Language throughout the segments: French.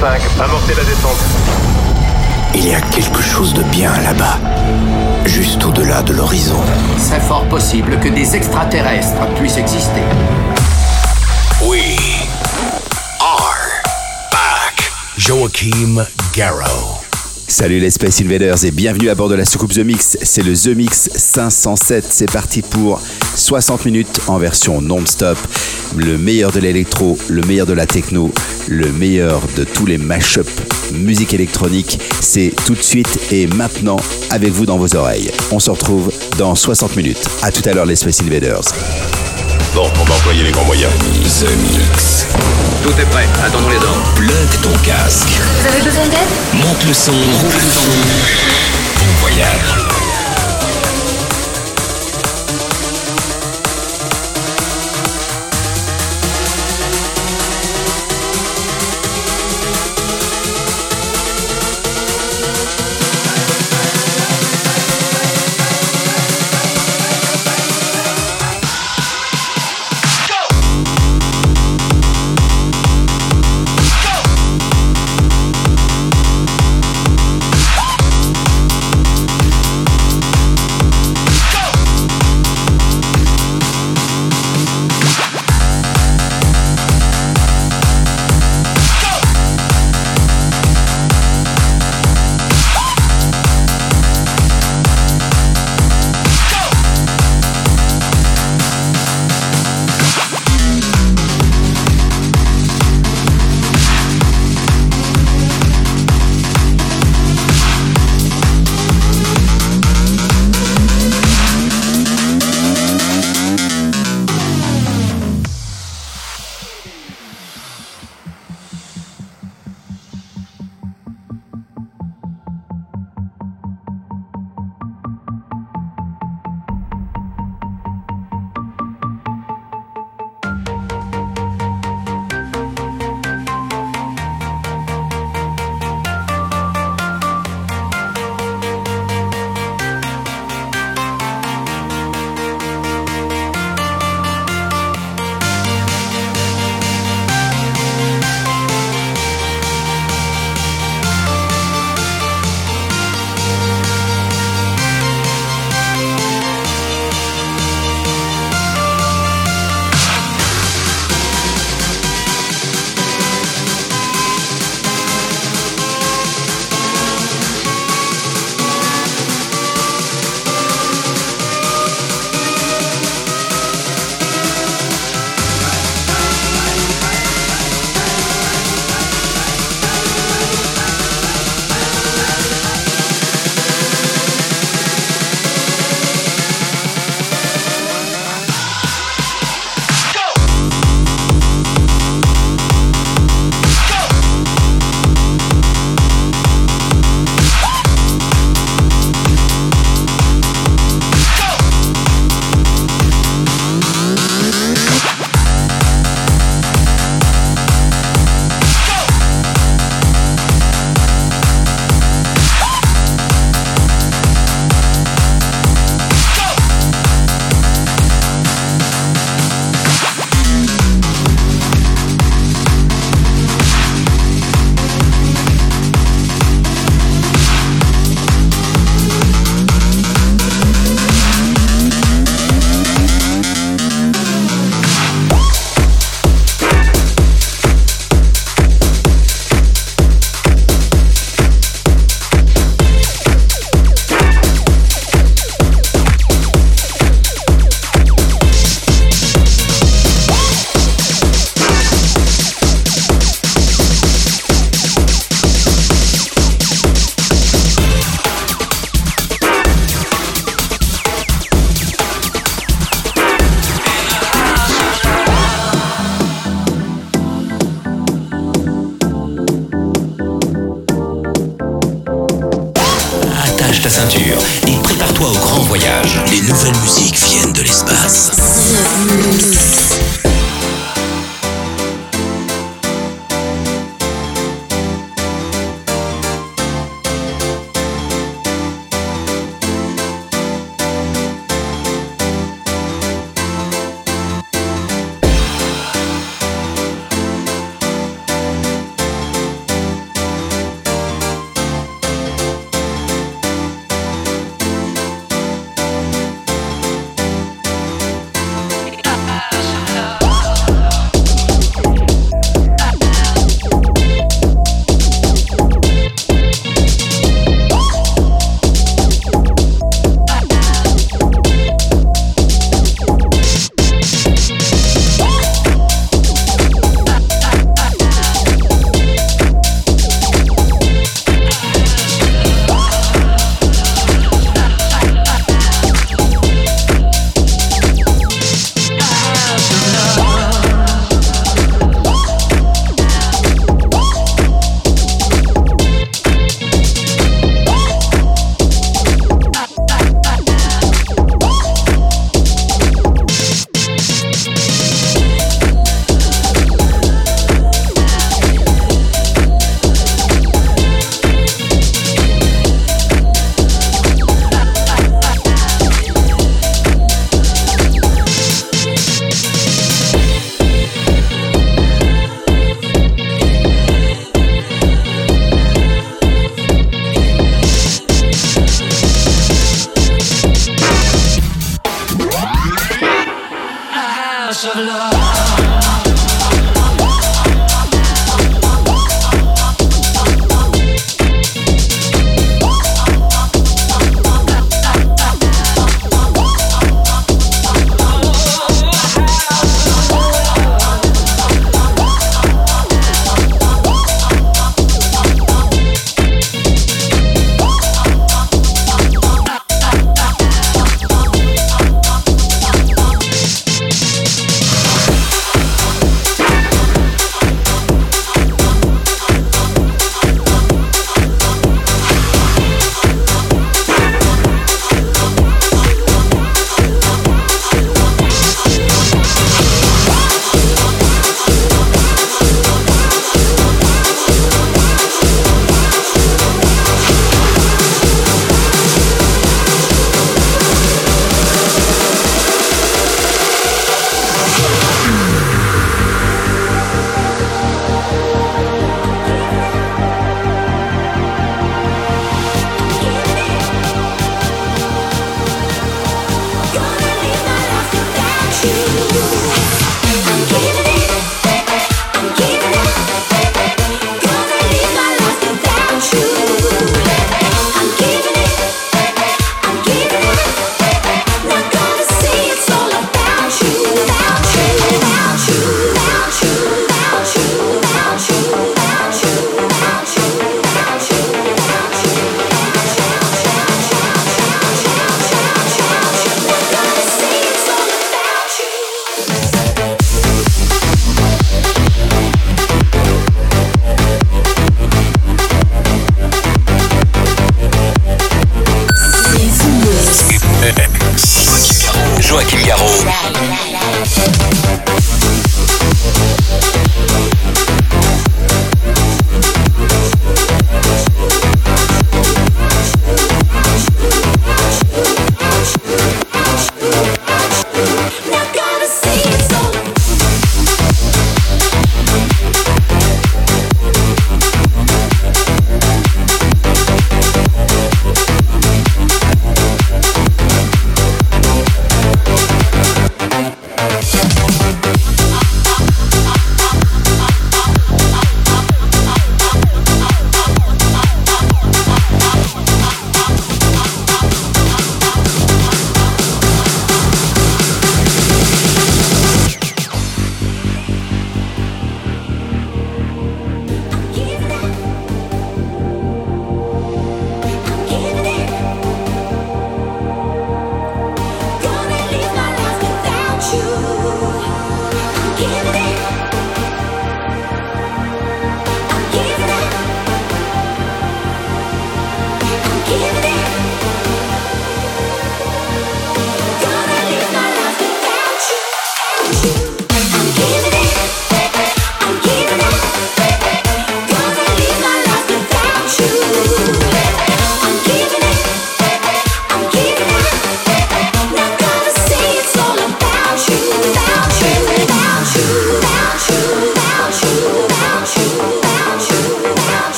5, amorcez la descente. Il y a quelque chose de bien là-bas, juste au-delà de l'horizon. C'est fort possible que des extraterrestres puissent exister. We are back. Joachim Garrow. Salut les Space Invaders et bienvenue à bord de la soucoupe The Mix. C'est le The Mix 507. C'est parti pour 60 minutes en version non-stop. Le meilleur de l'électro, le meilleur de la techno, le meilleur de tous les mash-up musique électronique. C'est tout de suite et maintenant avec vous dans vos oreilles. On se retrouve dans 60 minutes. À tout à l'heure les Space Invaders. Bon, on va employer les grands moyens. The Mix. Tout est prêt, attendons les ordres. Plug ton casque. Vous avez besoin d'aide? Monte le son. Monte le son. Bon voyage.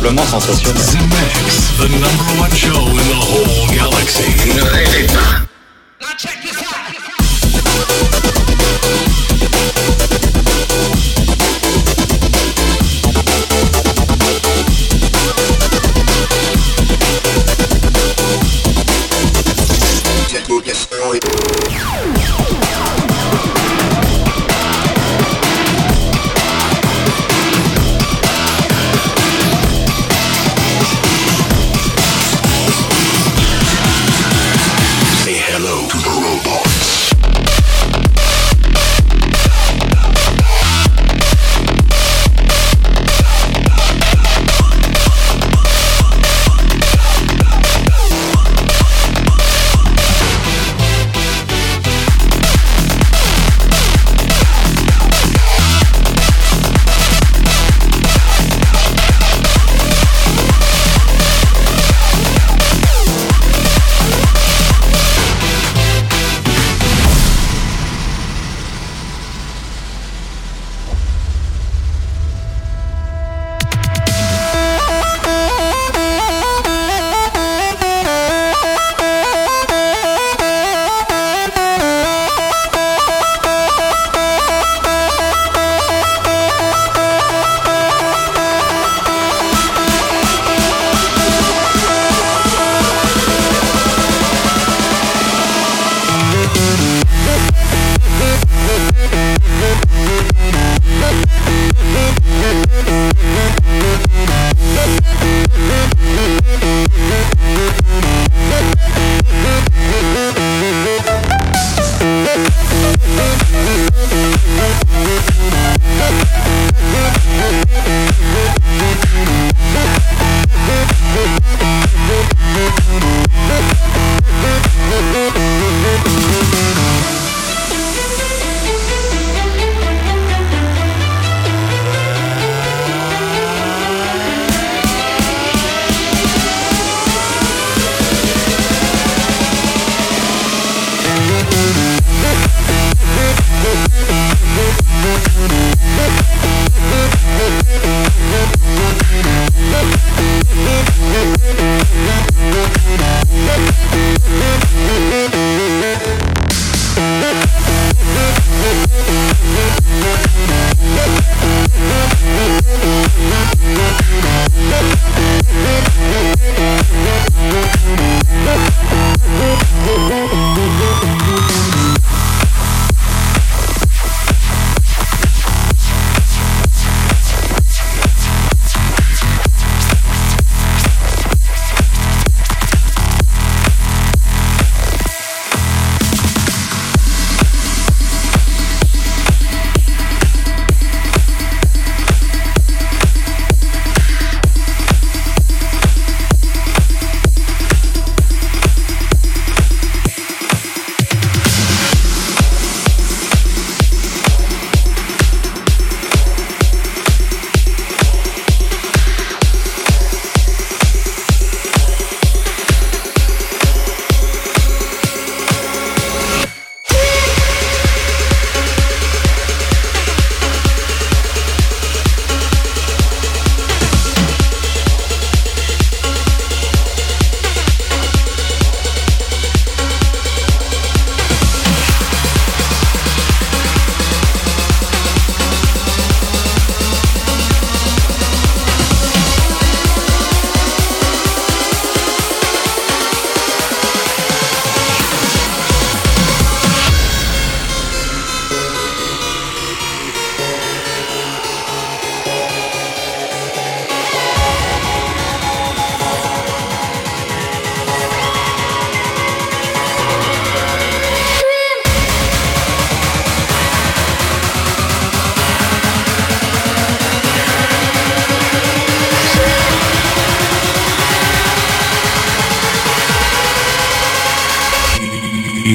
Simplement sensationnel.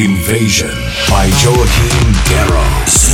Invasion by Joaquin Garrow.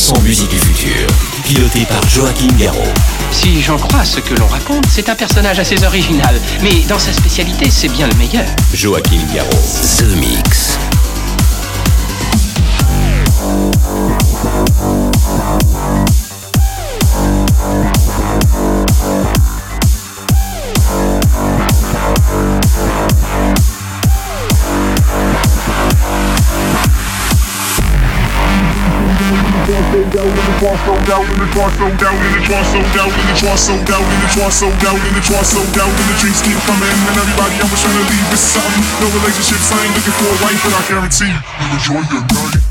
100% musique du futur. Piloté par Joachim Garraud. Si j'en crois ce que l'on raconte, c'est un personnage assez original. Mais dans sa spécialité, c'est bien le meilleur. Joachim Garraud. The Mix. So down in the car, so down in the car, so down in the car, so down in the car, so down in the car, so down in the drinks keep coming, and everybody I was trying to leave with something. No relationships, I ain't looking for a wife, but I guarantee you'll enjoy your night.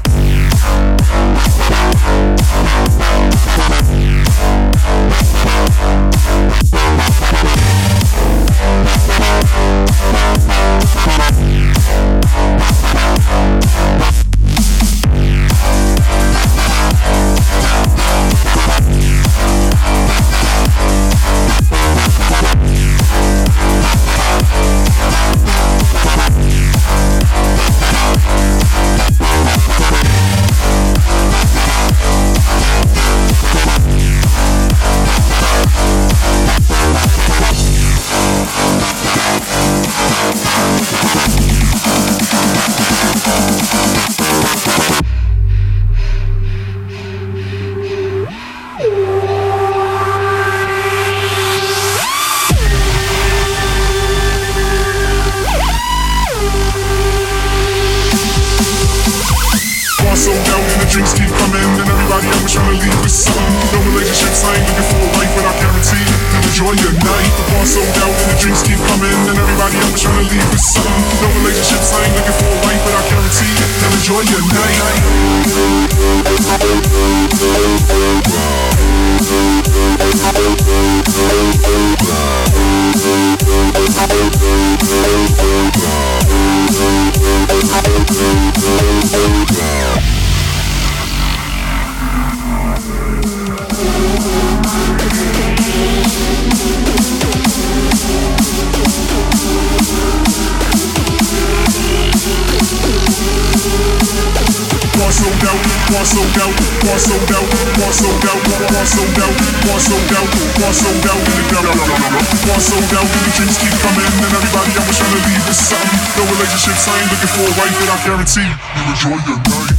relationships I ain't looking for a wife that I guarantee. You enjoy your night.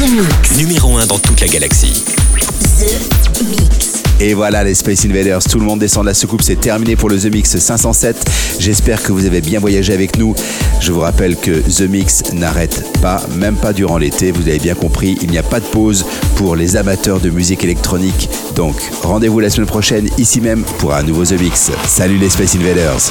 The Mix. Numéro 1 dans toute la galaxie. The Mix. Et voilà les Space Invaders, tout le monde descend de la soucoupe, c'est terminé pour le The Mix 507. J'espère que vous avez bien voyagé avec nous. Je vous rappelle que The Mix n'arrête pas, même pas durant l'été, vous avez bien compris, il n'y a pas de pause pour les amateurs de musique électronique. Donc rendez-vous la semaine prochaine ici même pour un nouveau The Mix. Salut les Space Invaders